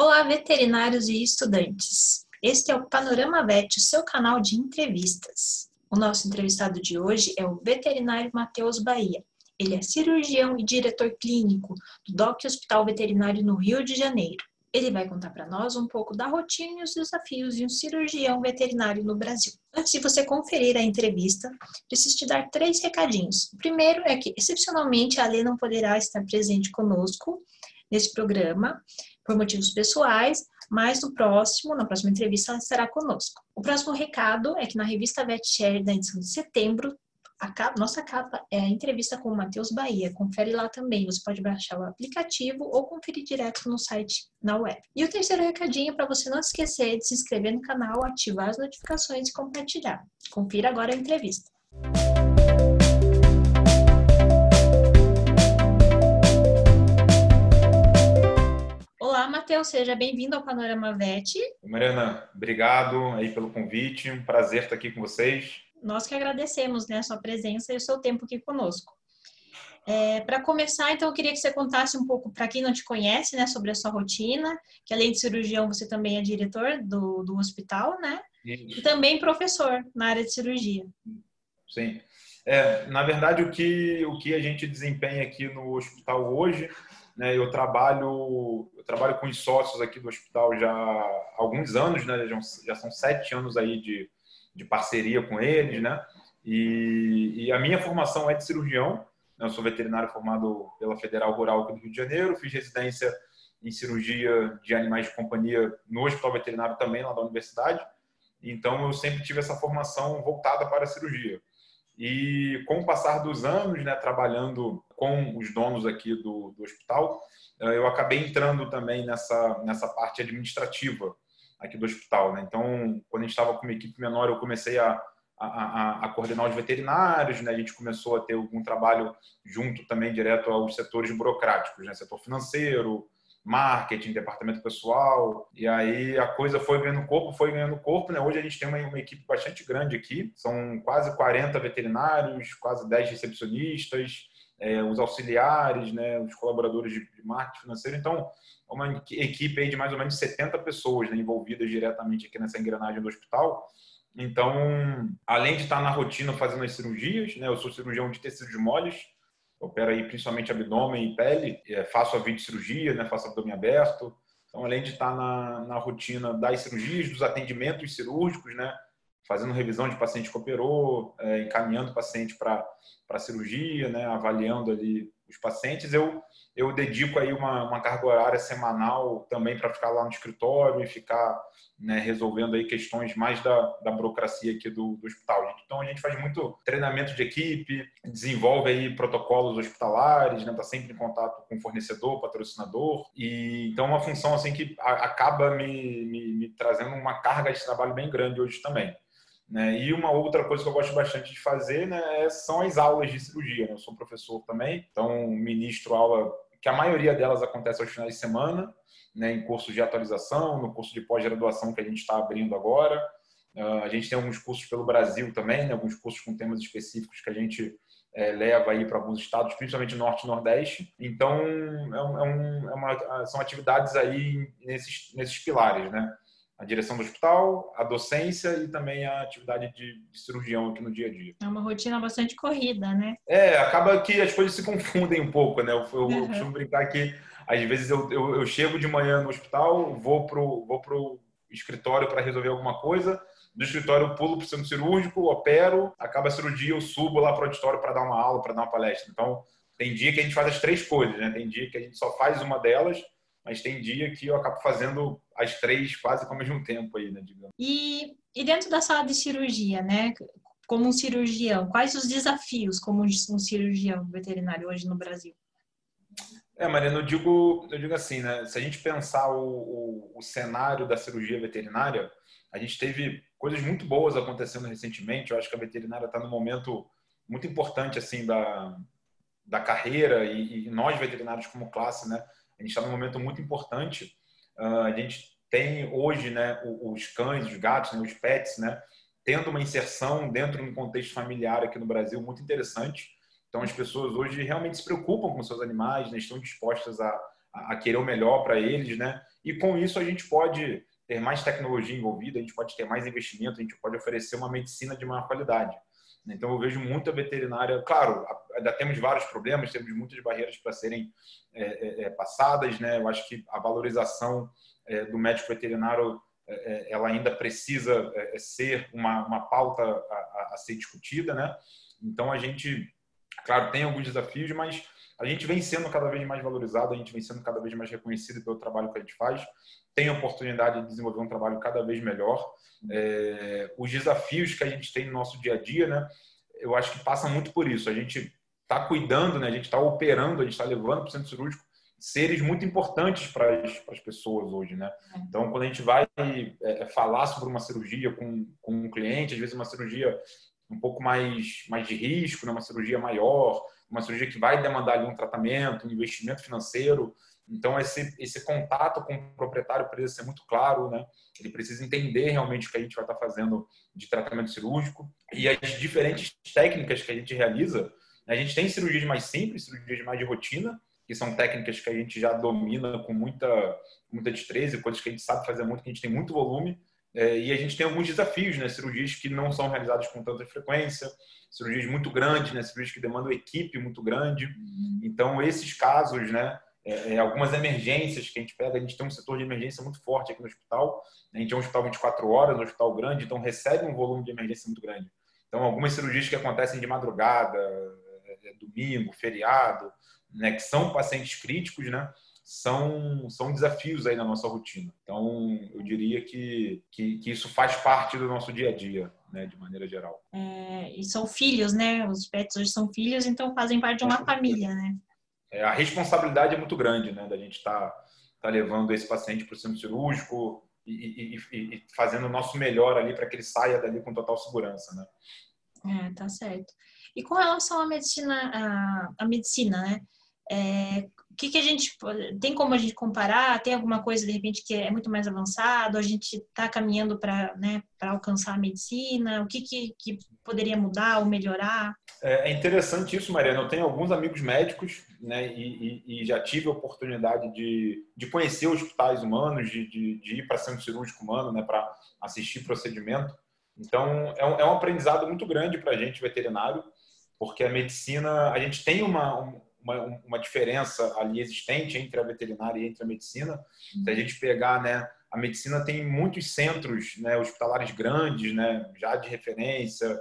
Olá, veterinários e estudantes. Este é o Panorama Vet, o seu canal de entrevistas. O nosso entrevistado de hoje é o veterinário Matheus Bahia. Ele é cirurgião e diretor clínico do DOC Hospital Veterinário no Rio de Janeiro. Ele vai contar para nós um pouco da rotina e os desafios de um cirurgião veterinário no Brasil. Antes de você conferir a entrevista, preciso te dar três recadinhos. O primeiro é que, excepcionalmente, a Lê não poderá estar presente conosco nesse programa por motivos pessoais, mas no próximo, na próxima entrevista, ela estará conosco. O próximo recado é que na revista VetShare da edição de setembro, a capa, nossa capa é a entrevista com o Matheus Bahia. Confere lá também. Você pode baixar o aplicativo ou conferir direto no site na web. E o terceiro recadinho é para você não esquecer de se inscrever no canal, ativar as notificações e compartilhar. Confira agora a entrevista. Matheus, seja bem-vindo ao Panorama VET. Mariana, obrigado aí pelo convite, um prazer estar aqui com vocês. Nós que agradecemos né, a sua presença e o seu tempo aqui conosco. É, para começar, então, eu queria que você contasse um pouco, para quem não te conhece, né, sobre a sua rotina, que além de cirurgião, você também é diretor do, do hospital, né? Isso. E também professor na área de cirurgia. Sim. É, na verdade, o que, o que a gente desempenha aqui no hospital hoje, né, eu trabalho eu trabalho com os sócios aqui do hospital já há alguns anos, né, já, são sete anos aí de, de parceria com eles, né? E, e, a minha formação é de cirurgião. Né? Eu sou veterinário formado pela Federal Rural aqui do Rio de Janeiro. Fiz residência em cirurgia de animais de companhia no Hospital Veterinário também, lá da universidade. Então, eu sempre tive essa formação voltada para a cirurgia. E com o passar dos anos, né, trabalhando com os donos aqui do, do hospital, eh, eu acabei entrando também nessa, nessa parte administrativa aqui do hospital. Né? Então, quando a gente estava com uma equipe menor, eu comecei a, a, a, coordenar os veterinários, né? a gente começou a ter algum trabalho junto também direto aos setores burocráticos, né? setor financeiro, marketing, departamento pessoal, e aí a coisa foi ganhando corpo, foi ganhando corpo, né? Hoje a gente tem uma, uma, equipe bastante grande aqui, são quase 40 veterinários, quase 10 recepcionistas, é, os auxiliares, né? Os colaboradores de, marketing financeiro, então uma equipe de mais ou menos 70 pessoas né, envolvidas diretamente aqui nessa engrenagem do hospital. Então, além de estar na rotina fazendo as cirurgias, né, eu sou cirurgião de tecidos moles, opero aí principalmente abdômen e pele, é, faço a videocirurgia, né, faço abdômen aberto. Então, além de estar na, na rotina das cirurgias, dos atendimentos cirúrgicos, né, fazendo revisão de paciente que operou, é, encaminhando o paciente para cirurgia, né, avaliando ali os pacientes, eu, eu dedico aí uma, uma carga horária semanal também para ficar lá no escritório e ficar né, resolvendo aí questões mais da, da burocracia aqui do, do hospital. Então a gente faz muito treinamento de equipe, desenvolve aí protocolos hospitalares, né, tá sempre em contato com fornecedor, patrocinador e então é uma função assim que acaba me, me, me trazendo uma carga de trabalho bem grande hoje também. Né? E uma outra coisa que eu gosto bastante de fazer né, é, são as aulas de cirurgia. Né? Eu sou professor também, então ministro aula que a maioria delas acontece aos finais de semana, né, em cursos de atualização, no curso de pós-graduação que a gente está abrindo agora. Uh, a gente tem alguns cursos pelo Brasil também, né, alguns cursos com temas específicos que a gente é, leva aí para alguns estados, principalmente norte e nordeste. Então, é um, é um, é uma, são atividades aí nesses, nesses pilares, né? A direção do hospital, a docência e também a atividade de, de, cirurgião aqui no dia a dia. É uma rotina bastante corrida, né? É, acaba que as coisas se confundem um pouco, né? Eu, eu, uhum. eu costumo brincar que às vezes eu, eu, eu, chego de manhã no hospital, vou pro, vou pro escritório para resolver alguma coisa, do escritório eu pulo para o centro cirúrgico, opero, acaba a cirurgia, eu subo lá para o auditório para dar uma aula, para dar uma palestra. Então, tem dia que a gente faz as três coisas, né? Tem dia que a gente só faz uma delas, mas tem dia que eu acabo fazendo as três quase ao mesmo tempo aí, né, digamos. E, e dentro da sala de cirurgia, né, como um cirurgião, quais os desafios como um cirurgião veterinário hoje no Brasil? É, Mariana, eu digo, eu digo assim, né, se a gente pensar o, o, o cenário da cirurgia veterinária, a gente teve coisas muito boas acontecendo recentemente, eu acho que a veterinária está num momento muito importante, assim, da, da carreira e, e nós veterinários como classe, né, a gente está num momento muito importante. Uh, a gente tem hoje né, os cães, os gatos, né, os pets, né, tendo uma inserção dentro de um contexto familiar aqui no Brasil muito interessante. Então, as pessoas hoje realmente se preocupam com seus animais, né, estão dispostas a, a, querer o melhor para eles, né? E com isso a gente pode ter mais tecnologia envolvida, a gente pode ter mais investimento, a gente pode oferecer uma medicina de maior qualidade. Então, eu vejo muita veterinária. Claro, ainda temos vários problemas, temos muitas barreiras para serem é, é, é, passadas. Né? Eu acho que a valorização é, do médico veterinário é, é, ela ainda precisa ser uma, uma pauta a, a, ser discutida. Né? Então, a gente, claro, tem alguns desafios, mas a gente vem sendo cada vez mais valorizado, a gente vem sendo cada vez mais reconhecido pelo trabalho que a gente faz, tem a oportunidade de desenvolver um trabalho cada vez melhor. É, os desafios que a gente tem no nosso dia a dia, né? Eu acho que passa muito por isso. A gente está cuidando, né? A gente está operando, a gente está levando para o centro cirúrgico seres muito importantes para as, pessoas hoje, né? Então, quando a gente vai é, falar sobre uma cirurgia com, com um cliente, às vezes uma cirurgia um pouco mais, mais de risco, né? uma cirurgia maior, uma cirurgia que vai demandar ali um tratamento, um investimento financeiro. Então, esse, esse contato com o proprietário precisa ser muito claro, né? Ele precisa entender realmente o que a gente vai estar fazendo de tratamento cirúrgico e as diferentes técnicas que a gente realiza. A gente tem cirurgias mais simples, cirurgias mais de rotina, que são técnicas que a gente já domina com muita, muita destreza, coisas que a gente sabe fazer muito, que a gente tem muito volume. É, e a gente tem alguns desafios, né? Cirurgias que não são realizadas com tanta frequência, cirurgias muito grandes, né? Cirurgias que demandam equipe muito grande. Uhum. Então, esses casos, né? É, é, algumas emergências que a gente pega, a gente tem um setor de emergência muito forte aqui no hospital. A gente é um hospital 24 horas, um hospital grande, então recebe um volume de emergência muito grande. Então, algumas cirurgias que acontecem de madrugada, é, é, domingo, feriado, né? Que são pacientes críticos, né? São, são desafios aí na nossa rotina. Então, eu diria que, que, que isso faz parte do nosso dia a dia, né, de maneira geral. É, e são filhos, né? Os pets hoje são filhos, então fazem parte de uma família, né? É, a responsabilidade é muito grande, né? Da gente estar tá, tá levando esse paciente para o centro cirúrgico e, e, e, fazendo o nosso melhor ali para que ele saia dali com total segurança, né? É, tá certo. E com relação à medicina, à, à medicina, né? É, que, que a gente tem como a gente comparar? Tem alguma coisa de repente que é muito mais avançado? A gente está caminhando para né, alcançar a medicina? O que, que, que poderia mudar ou melhorar? É, é interessante isso, Mariana. Eu tenho alguns amigos médicos, né, e, e, e já tive a oportunidade de, de conhecer hospitais humanos, de, de, de ir para centro cirúrgico humano, né, para assistir procedimento. Então, é um, é um aprendizado muito grande para a gente, veterinário, porque a medicina, a gente tem uma, uma, uma diferença ali existente entre a veterinária e entre a medicina. Se a gente pegar, né, a medicina tem muitos centros né, hospitalares grandes, né, já de referência,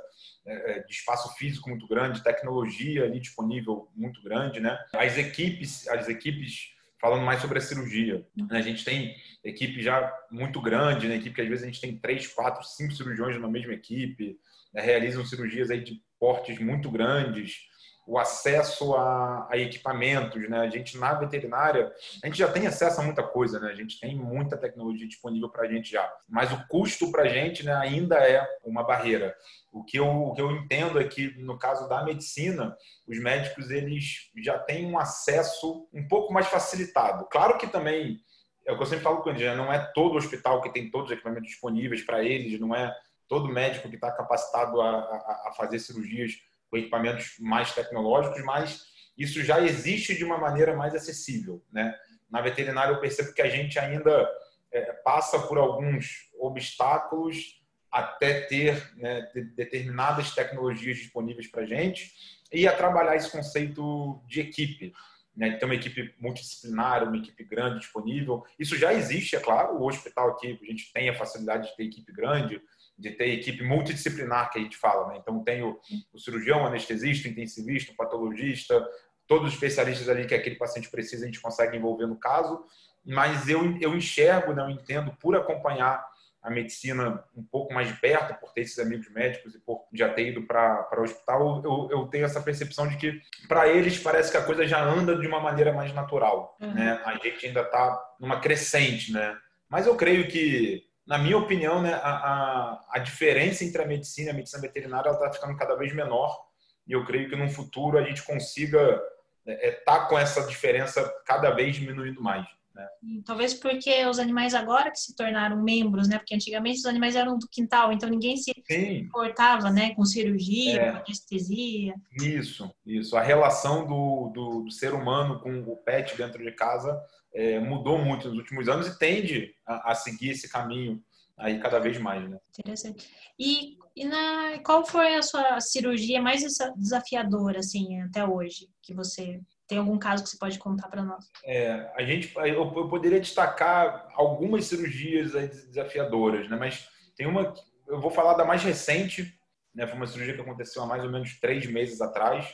é, é, de espaço físico muito grande, tecnologia ali disponível muito grande, né? As equipes, as equipes falando mais sobre a cirurgia, né? a gente tem equipe já muito grande, né? Equipe que às vezes a gente tem três, quatro, cinco cirurgiões na mesma equipe, né? realizam cirurgias aí de portes muito grandes o acesso a, a, equipamentos, né? A gente na veterinária, a gente já tem acesso a muita coisa, né? A gente tem muita tecnologia disponível para a gente já, mas o custo para a gente, né, ainda é uma barreira. O que, eu, o que eu entendo é que no caso da medicina, os médicos eles já têm um acesso um pouco mais facilitado. Claro que também é o que eu sempre falo com eles, né? não é todo hospital que tem todos os equipamentos disponíveis para eles, não é todo médico que está capacitado a, a, a fazer cirurgias com equipamentos mais tecnológicos, mas isso já existe de uma maneira mais acessível. Né? Na veterinária, eu percebo que a gente ainda é, passa por alguns obstáculos até ter né, determinadas tecnologias disponíveis para a gente e a trabalhar esse conceito de equipe. Né, ter uma equipe multidisciplinar, uma equipe grande disponível. Isso já existe, é claro. O hospital aqui, a gente tem a facilidade de ter equipe grande, de ter equipe multidisciplinar que a gente fala, né? Então tem o, o cirurgião, o anestesista, o intensivista, o patologista, todos os especialistas ali que aquele paciente precisa a gente consegue envolver no caso, mas eu, eu enxergo, não né, entendo por acompanhar a medicina um pouco mais de perto, por ter esses amigos médicos e por já ter ido para o hospital, eu, eu tenho essa percepção de que para eles parece que a coisa já anda de uma maneira mais natural, uhum. né? A gente ainda está numa crescente, né? Mas eu creio que na minha opinião, né, a, a, a, diferença entre a medicina e a medicina veterinária está ficando cada vez menor. E eu creio que no futuro a gente consiga estar é, é, tá com essa diferença cada vez diminuindo mais. Né? Talvez porque os animais agora que se tornaram membros, né? Porque antigamente os animais eram do quintal, então ninguém se Sim. importava, né? Com cirurgia, é. com anestesia. Isso, isso. A relação do, do, do, ser humano com o pet dentro de casa é, mudou muito nos últimos anos e tende a, a, seguir esse caminho aí cada vez mais, né? Interessante. E, e na, qual foi a sua cirurgia mais desafiadora, assim, até hoje, que você tem algum caso que você pode contar para nós? É, a gente, eu, eu, poderia destacar algumas cirurgias desafiadoras, né? Mas tem uma, eu vou falar da mais recente, né? Foi uma cirurgia que aconteceu há mais ou menos três meses atrás,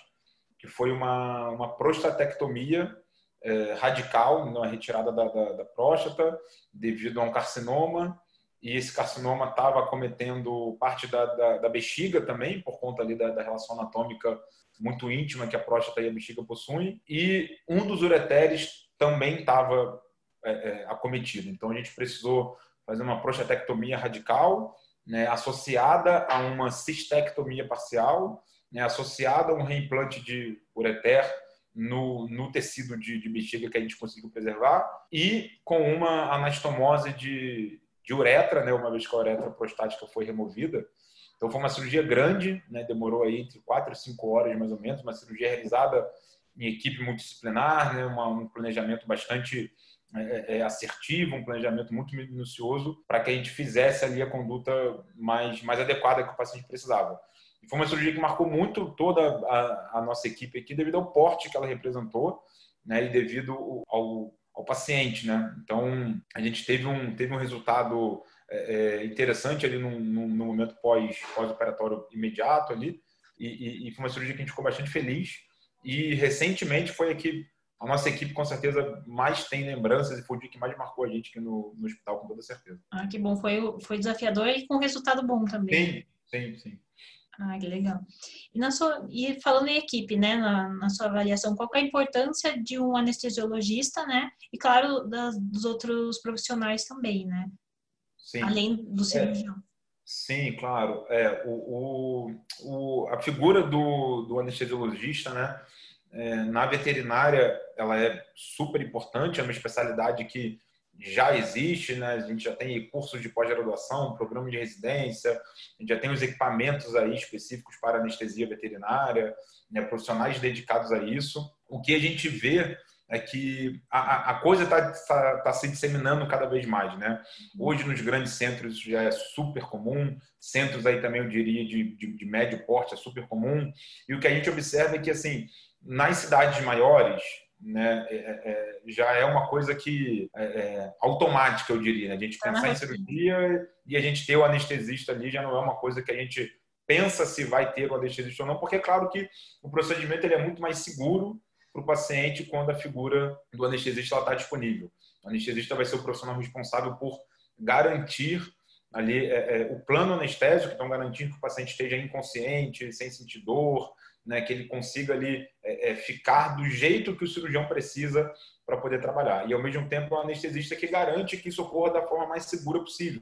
que foi uma, uma prostatectomia é, radical, na retirada da, da, da próstata, devido a um carcinoma e esse carcinoma estava acometendo parte da, da, da, bexiga também, por conta ali da, relação anatômica muito íntima que a próstata e a bexiga possuem, e um dos ureteres também estava é, é, acometido. Então a gente precisou fazer uma prostatectomia radical, né, associada a uma cistectomia parcial, né, associada a um reimplante de ureter no, no tecido de, de bexiga que a gente conseguiu preservar, e com uma anastomose de, de uretra, né, uma vez que a uretra prostática foi removida. Então foi uma cirurgia grande, né, demorou aí entre 4 e 5 horas mais ou menos, uma cirurgia realizada em equipe multidisciplinar, né, uma, um planejamento bastante é, é, é assertivo, um planejamento muito minucioso para que a gente fizesse ali a conduta mais, mais adequada que o paciente precisava. E foi uma cirurgia que marcou muito toda a, a nossa equipe aqui devido ao porte que ela representou né, e devido ao ao paciente, né? Então a gente teve um teve um resultado é, é interessante ali no, no, no momento pós pós operatório imediato ali e, e, e, foi uma cirurgia que a gente ficou bastante feliz e recentemente foi aqui a nossa equipe com certeza mais tem lembranças e foi o dia que mais marcou a gente aqui no, no hospital com toda certeza. Ah, que bom, foi foi desafiador e com resultado bom também. Sim, sim, sim. Ah, que legal. E, na sua, e falando em equipe, né, na, na sua avaliação, qual é a importância de um anestesiologista, né? E, claro, das, dos outros profissionais também, né? Sim. Além do é. cirurgião. É, sim, claro. É, o, o, o, a figura do, do anestesiologista, né? É, na veterinária, ela é super importante, é uma especialidade que já existe, né? A gente já tem cursos de pós-graduação, programa de residência, a gente já tem os equipamentos aí específicos para anestesia veterinária, né? profissionais dedicados a isso. O que a gente vê é que a, a coisa está tá, tá se disseminando cada vez mais, né? Hoje nos grandes centros isso já é super comum, centros aí também eu diria de, de, de médio porte é super comum. E o que a gente observa é que assim nas cidades maiores né, é, é, é, já é uma coisa que é, é automática, eu diria. Né? A gente pensar em cirurgia e a gente ter o anestesista ali já não é uma coisa que a gente pensa se vai ter o anestesista ou não, porque é claro que o procedimento ele é muito mais seguro para o paciente quando a figura do anestesista está disponível. O anestesista vai ser o profissional responsável por garantir ali é, o plano anestésico, então garantir que o paciente esteja inconsciente, sem sentir dor, né, que ele consiga ali é, é, ficar do jeito que o cirurgião precisa para poder trabalhar. E ao mesmo tempo, o anestesista que garante que isso ocorra da forma mais segura possível.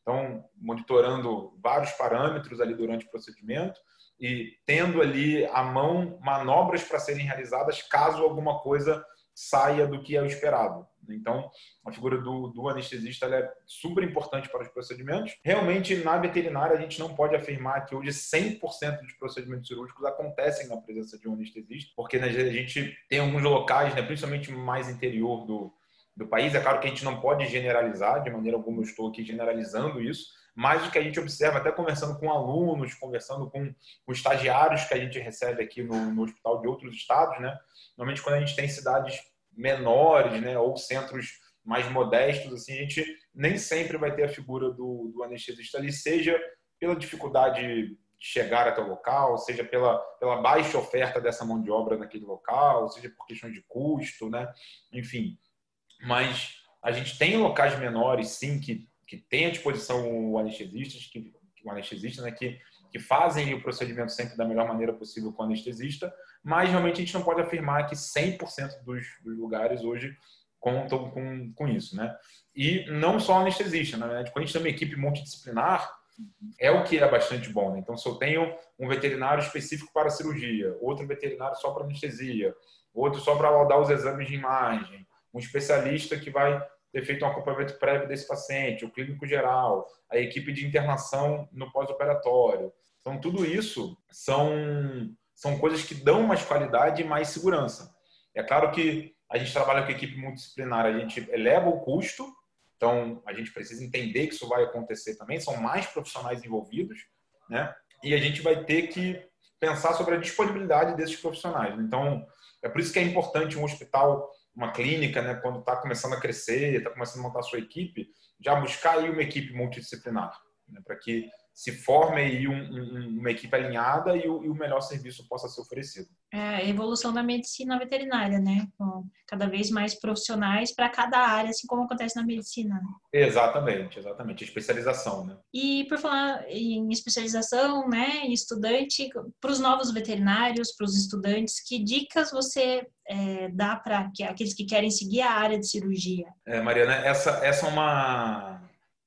Então, monitorando vários parâmetros ali durante o procedimento e tendo ali à mão manobras para serem realizadas caso alguma coisa saia do que é o esperado. Então, a figura do, do anestesista é super importante para os procedimentos. Realmente, na veterinária, a gente não pode afirmar que hoje 100% dos procedimentos cirúrgicos acontecem na presença de um anestesista, porque né, a gente tem alguns locais, né, principalmente mais interior do, do país. É claro que a gente não pode generalizar, de maneira alguma eu estou aqui generalizando isso, mas o que a gente observa, até conversando com alunos, conversando com, com estagiários que a gente recebe aqui no, no hospital de outros estados, né? Normalmente, quando a gente tem cidades menores, né, ou centros mais modestos, assim, a gente nem sempre vai ter a figura do, do anestesista ali, seja pela dificuldade de chegar até o local, seja pela, pela baixa oferta dessa mão de obra naquele local, seja por questões de custo, né? Enfim, mas a gente tem locais menores, sim, que, que tem à disposição o anestesista, que, o anestesista, né, que, que fazem o procedimento sempre da melhor maneira possível com o anestesista, mas realmente a gente não pode afirmar que 100% dos, dos lugares hoje contam com, com isso, né? E não só anestesista, na verdade, quando a gente tem uma equipe multidisciplinar, é o que é bastante bom. Né? Então, se eu tenho um veterinário específico para cirurgia, outro veterinário só para anestesia, outro só para laudar os exames de imagem, um especialista que vai ter feito um acompanhamento prévio desse paciente, o clínico geral, a equipe de internação no pós-operatório. Então, tudo isso são são coisas que dão mais qualidade e mais segurança. É claro que a gente trabalha com equipe multidisciplinar, a gente eleva o custo, então a gente precisa entender que isso vai acontecer também, são mais profissionais envolvidos, né? E a gente vai ter que pensar sobre a disponibilidade desses profissionais. Então, é por isso que é importante um hospital, uma clínica, né, quando está começando a crescer, está começando a montar a sua equipe, já buscar aí uma equipe multidisciplinar, né, para que se forme aí um, um, uma equipe alinhada e o, e o, melhor serviço possa ser oferecido. É a evolução da medicina veterinária, né? Com cada vez mais profissionais para cada área, assim como acontece na medicina. Né? Exatamente, exatamente. Especialização, né? E por falar em especialização, né, em estudante, para os novos veterinários, para os estudantes, que dicas você é, dá para aqueles que querem seguir a área de cirurgia? É, Mariana, essa, essa é uma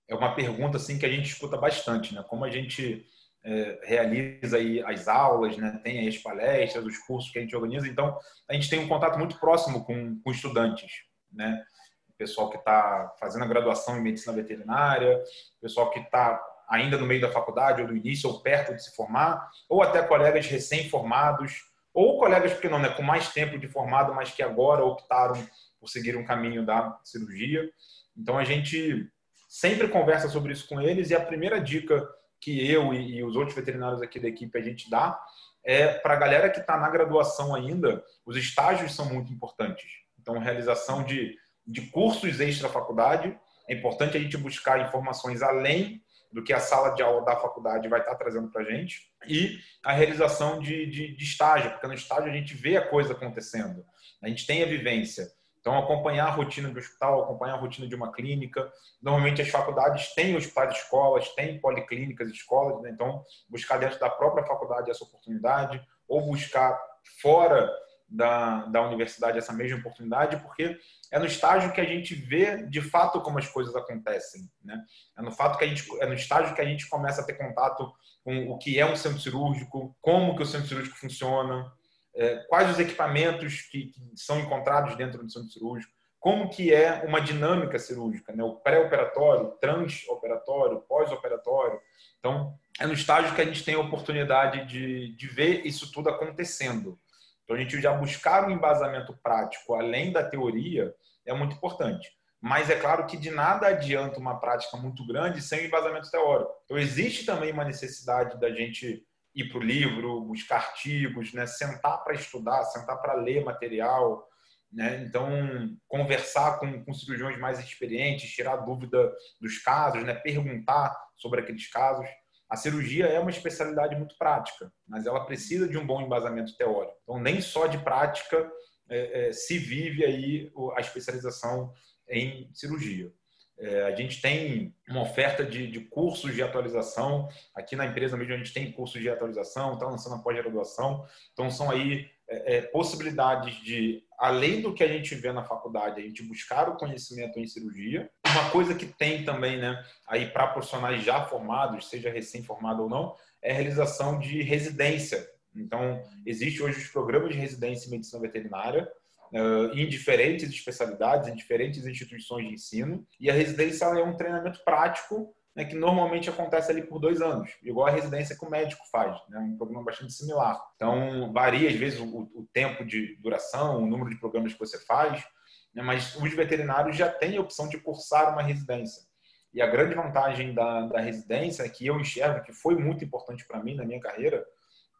é uma pergunta assim que a gente escuta bastante, né? Como a gente é, realiza aí as aulas, né? Tem aí as palestras, os cursos que a gente organiza, então a gente tem um contato muito próximo com, com estudantes, né? O pessoal que está fazendo a graduação em medicina veterinária, o pessoal que está ainda no meio da faculdade ou do início ou perto de se formar, ou até colegas recém-formados, ou colegas porque não, né, com mais tempo de formado, mas que agora optaram por seguir um caminho da cirurgia. Então a gente sempre conversa sobre isso com eles e a primeira dica que eu e, os outros veterinários aqui da equipe a gente dá é para a galera que está na graduação ainda, os estágios são muito importantes. Então, realização de, de cursos extra faculdade, é importante a gente buscar informações além do que a sala de aula da faculdade vai estar tá trazendo para a gente e a realização de, de, de estágio, porque no estágio a gente vê a coisa acontecendo, a gente tem a vivência. Então, acompanhar a rotina do hospital, acompanhar a rotina de uma clínica. Normalmente, as faculdades têm hospitais escolas, têm policlínicas escolas, né? então, buscar dentro da própria faculdade essa oportunidade, ou buscar fora da, da universidade essa mesma oportunidade, porque é no estágio que a gente vê de fato como as coisas acontecem. Né? É, no fato que a gente, é no estágio que a gente começa a ter contato com o que é um centro cirúrgico, como que o centro cirúrgico funciona, quais os equipamentos que, que, são encontrados dentro do centro cirúrgico, como que é uma dinâmica cirúrgica, né? o pré-operatório, trans-operatório, pós-operatório. Então, é no estágio que a gente tem a oportunidade de, de ver isso tudo acontecendo. Então, a gente já buscar um embasamento prático além da teoria é muito importante. Mas é claro que de nada adianta uma prática muito grande sem um embasamento teórico. Então, existe também uma necessidade da gente ir para o livro, buscar artigos, né? sentar para estudar, sentar para ler material. Né? Então, conversar com, com cirurgiões mais experientes, tirar dúvida dos casos, né? perguntar sobre aqueles casos. A cirurgia é uma especialidade muito prática, mas ela precisa de um bom embasamento teórico. Então, nem só de prática é, é, se vive aí a especialização em cirurgia. É, a gente tem uma oferta de, de, cursos de atualização. Aqui na empresa mesmo a gente tem cursos de atualização, está lançando a pós-graduação. Então são aí é, é, possibilidades de, além do que a gente vê na faculdade, a gente buscar o conhecimento em cirurgia. Uma coisa que tem também, né, aí para profissionais já formados, seja recém-formado ou não, é a realização de residência. Então, existe hoje os programas de residência em medicina veterinária, em diferentes especialidades, em diferentes instituições de ensino. E a residência é um treinamento prático né, que normalmente acontece ali por dois anos, igual a residência que o médico faz, né, um programa bastante similar. Então, varia às vezes o, o tempo de duração, o número de programas que você faz, né, mas os veterinários já têm a opção de cursar uma residência. E a grande vantagem da, da residência, que eu enxergo que foi muito importante para mim na minha carreira,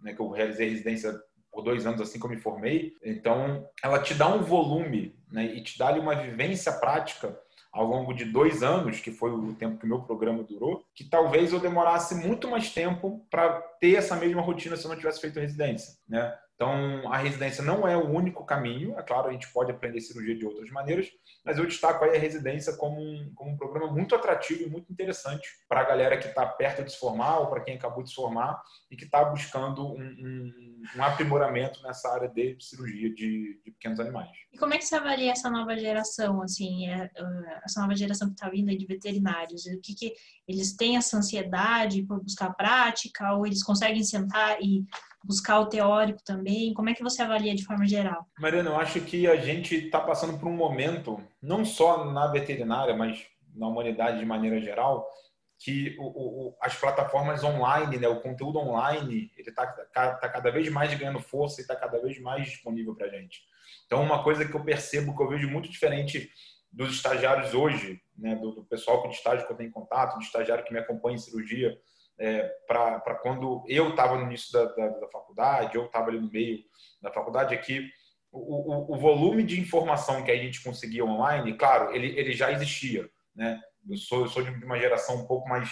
né, que eu realizei residência por dois anos assim que eu me formei. Então, ela te dá um volume né, e te dá ali uma vivência prática ao longo de dois anos, que foi o tempo que o meu programa durou, que talvez eu demorasse muito mais tempo para ter essa mesma rotina se eu não tivesse feito residência, né? Então, a residência não é o único caminho. É claro, a gente pode aprender cirurgia de outras maneiras, mas eu destaco aí a residência como um, como um programa muito atrativo e muito interessante para a galera que está perto de se formar ou para quem acabou de se formar e que está buscando um, um, um, aprimoramento nessa área de cirurgia de, de, pequenos animais. E como é que você avalia essa nova geração, assim, é, é, essa nova geração que está vindo aí de veterinários? O que, que eles têm essa ansiedade por buscar prática ou eles conseguem sentar e buscar o teórico também? Como é que você avalia de forma geral? Mariana, eu acho que a gente está passando por um momento, não só na veterinária, mas na humanidade de maneira geral, que o, o, as plataformas online, né, o conteúdo online, ele está tá, tá cada vez mais ganhando força e está cada vez mais disponível para a gente. Então, uma coisa que eu percebo, que eu vejo muito diferente dos estagiários hoje, né, do, do pessoal com estágio que eu tenho contato, do estagiário que me acompanha em cirurgia, é, para quando eu estava no início da, da, da faculdade, eu estava ali no meio da faculdade, é que o, o, o, volume de informação que a gente conseguia online, claro, ele, ele já existia. Né? Eu, sou, eu sou de uma geração um pouco mais,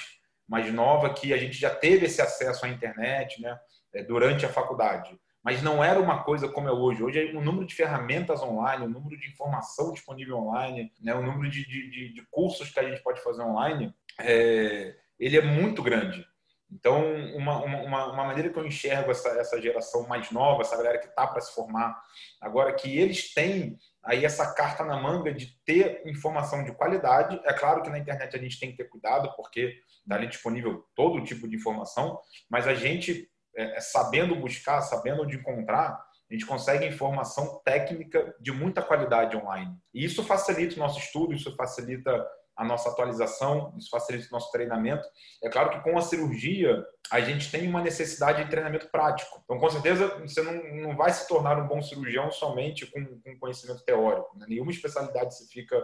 mais nova que a gente já teve esse acesso à internet né, é, durante a faculdade mas não era uma coisa como é hoje. Hoje, o número de ferramentas online, o número de informação disponível online, né, o número de, de, de cursos que a gente pode fazer online, é, ele é muito grande. Então, uma, uma, uma, maneira que eu enxergo essa, essa geração mais nova, essa galera que está para se formar, agora que eles têm aí essa carta na manga de ter informação de qualidade. É claro que na internet a gente tem que ter cuidado, porque está ali disponível todo tipo de informação, mas a gente é, é, sabendo buscar, sabendo onde encontrar, a gente consegue informação técnica de muita qualidade online. E isso facilita o nosso estudo, isso facilita a nossa atualização, isso facilita o nosso treinamento. É claro que com a cirurgia, a gente tem uma necessidade de treinamento prático. Então, com certeza, você não, não vai se tornar um bom cirurgião somente com, com conhecimento teórico. Né? Nenhuma especialidade se fica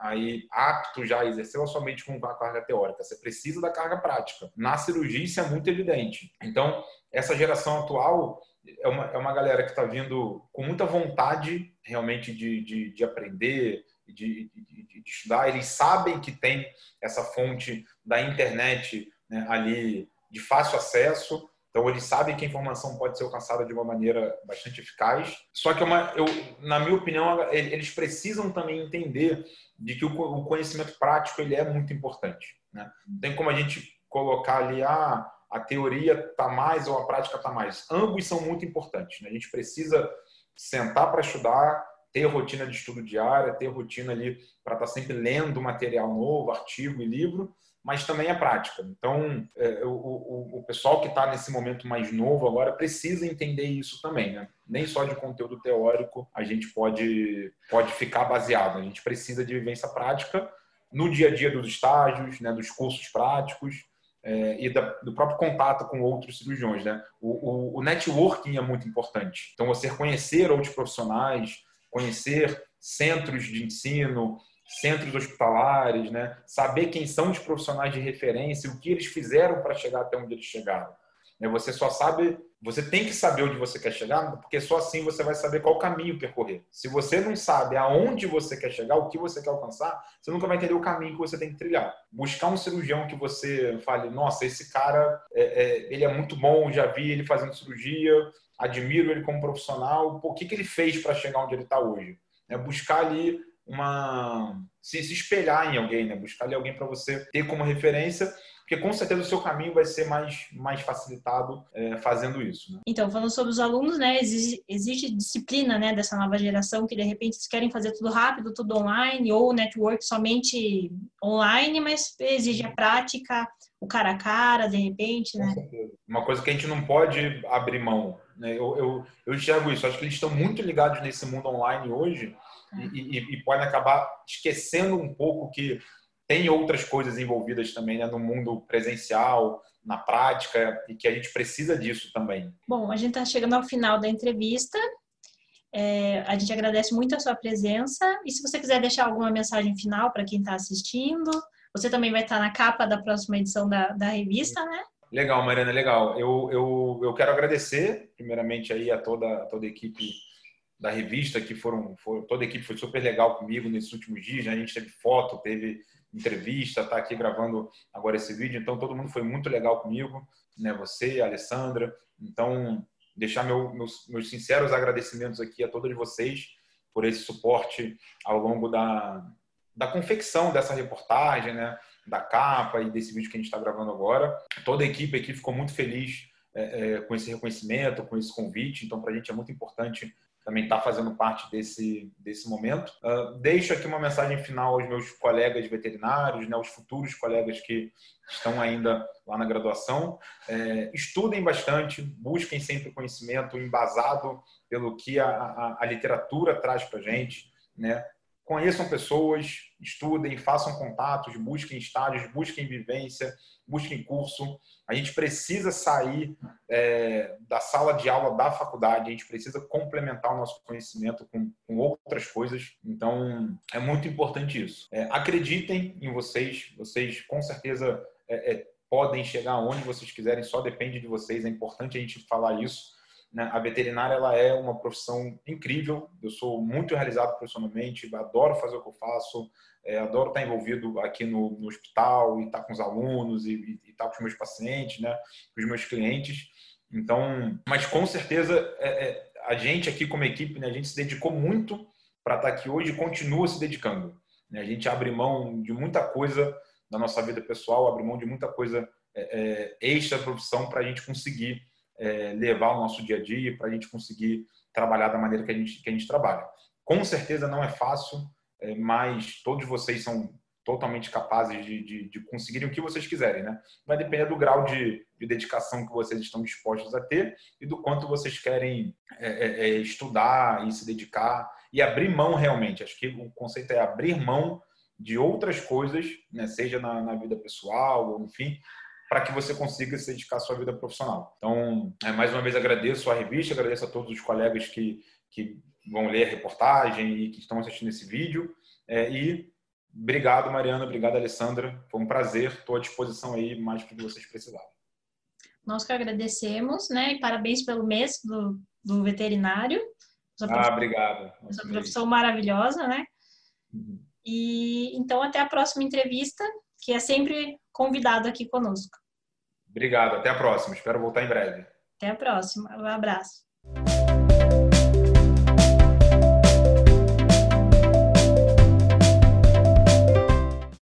aí apto já a exercer somente com a carga teórica. Você precisa da carga prática. Na cirurgia, isso é muito evidente. Então, essa geração atual é uma, é uma galera que está vindo com muita vontade realmente de, de, de aprender, de, de, de, estudar. Eles sabem que tem essa fonte da internet né, ali de fácil acesso. Então, eles sabem que a informação pode ser alcançada de uma maneira bastante eficaz. Só que, é uma, eu, na minha opinião, eles precisam também entender de que o conhecimento prático ele é muito importante. Né? Não tem como a gente colocar ali, ah, a teoria está mais ou a prática está mais. Ambos são muito importantes. Né? A gente precisa sentar para estudar, ter rotina de estudo diária, ter rotina ali para estar tá sempre lendo material novo, artigo e livro, mas também a prática. Então, é, o, o, o, pessoal que está nesse momento mais novo agora precisa entender isso também, né? Nem só de conteúdo teórico a gente pode, pode ficar baseado. A gente precisa de vivência prática no dia a dia dos estágios, né, dos cursos práticos é, e da, do próprio contato com outros cirurgiões. Né? O, o, o networking é muito importante. Então, você conhecer outros profissionais, conhecer centros de ensino, centros hospitalares, né? saber quem são os profissionais de referência, o que eles fizeram para chegar até onde eles chegaram. Né? Você só sabe, você tem que saber onde você quer chegar, porque só assim você vai saber qual caminho percorrer. Se você não sabe aonde você quer chegar, o que você quer alcançar, você nunca vai entender o caminho que você tem que trilhar. Buscar um cirurgião que você fale, nossa, esse cara, é, é, ele é muito bom, já vi ele fazendo cirurgia, admiro ele como profissional, o que, que ele fez para chegar onde ele está hoje? É buscar ali uma se, se espelhar em alguém, né? Buscar ali alguém para você ter como referência porque com certeza o seu caminho vai ser mais, mais facilitado é, fazendo isso. Né? Então, falando sobre os alunos, né, exige, exige, disciplina né, dessa nova geração que de repente eles querem fazer tudo rápido, tudo online, ou network somente online, mas exige a prática, o cara a cara, de repente, né? Uma coisa que a gente não pode abrir mão. Né? Eu, eu, eu enxergo isso, acho que eles estão muito ligados nesse mundo online hoje e, e, e podem acabar esquecendo um pouco que tem outras coisas envolvidas também né, no mundo presencial, na prática, e que a gente precisa disso também. Bom, a gente está chegando ao final da entrevista. É, a gente agradece muito a sua presença. E se você quiser deixar alguma mensagem final para quem está assistindo, você também vai estar tá na capa da próxima edição da, da revista, né? Legal, Mariana, legal. Eu, eu, eu quero agradecer, primeiramente, aí a toda, toda a equipe da revista, que foram, foram, toda a equipe foi super legal comigo nesses últimos dias. Né? A gente teve foto, teve entrevista, está aqui gravando agora esse vídeo. Então, todo mundo foi muito legal comigo, né? Você, a Alessandra. Então, deixar meu, meus, meus sinceros agradecimentos aqui a todos vocês por esse suporte ao longo da, da confecção dessa reportagem, né? Da capa e desse vídeo que a gente está gravando agora. Toda a equipe aqui ficou muito feliz é, é, com esse reconhecimento, com esse convite. Então, para a gente é muito importante também está fazendo parte desse, desse momento. Uh, deixo aqui uma mensagem final aos meus colegas veterinários, né, aos futuros colegas que estão ainda lá na graduação. É, estudem bastante, busquem sempre conhecimento embasado pelo que a, a, a literatura traz para a gente, né? Conheçam pessoas, estudem, façam contatos, busquem estágios, busquem vivência, busquem curso. A gente precisa sair é, da sala de aula da faculdade, a gente precisa complementar o nosso conhecimento com, com outras coisas. Então, é muito importante isso. É, acreditem em vocês, vocês com certeza é, é podem chegar onde vocês quiserem, só depende de vocês. É importante a gente falar isso. Né? A veterinária ela é uma profissão incrível. Eu sou muito realizado profissionalmente, adoro fazer o que eu faço, é, adoro estar envolvido aqui no, no hospital e estar com os alunos e, e, estar com os meus pacientes, né? com os meus clientes. Então, mas com certeza é, é, a gente aqui como equipe, né, a gente se dedicou muito para estar aqui hoje e continua se dedicando. Né? A gente abre mão de muita coisa da nossa vida pessoal, abre mão de muita coisa é, é extra profissão para a gente conseguir é, levar o nosso dia a dia, para a gente conseguir trabalhar da maneira que a gente, que a gente trabalha. Com certeza não é fácil, é, mas todos vocês são totalmente capazes de, de, de, o que vocês quiserem, né? Vai depender do grau de, de, dedicação que vocês estão dispostos a ter e do quanto vocês querem é, é, é estudar e se dedicar e abrir mão realmente. Acho que o conceito é abrir mão de outras coisas, né? seja na, na vida pessoal, enfim, para que você consiga se dedicar à sua vida profissional. Então, é, mais uma vez agradeço a revista, agradeço a todos os colegas que, que vão ler a reportagem e que estão assistindo esse vídeo. É, e obrigado, Mariana, obrigado, Alessandra. Foi um prazer, estou à disposição aí mais para que vocês precisarem. Nós que agradecemos, né? E parabéns pelo mês do, do veterinário. ah, obrigado. Essa profissão maravilhosa, né? Uhum. E então até a próxima entrevista que é sempre convidado aqui conosco. Obrigado, até a próxima. Espero voltar em breve. Até a próxima. Um abraço.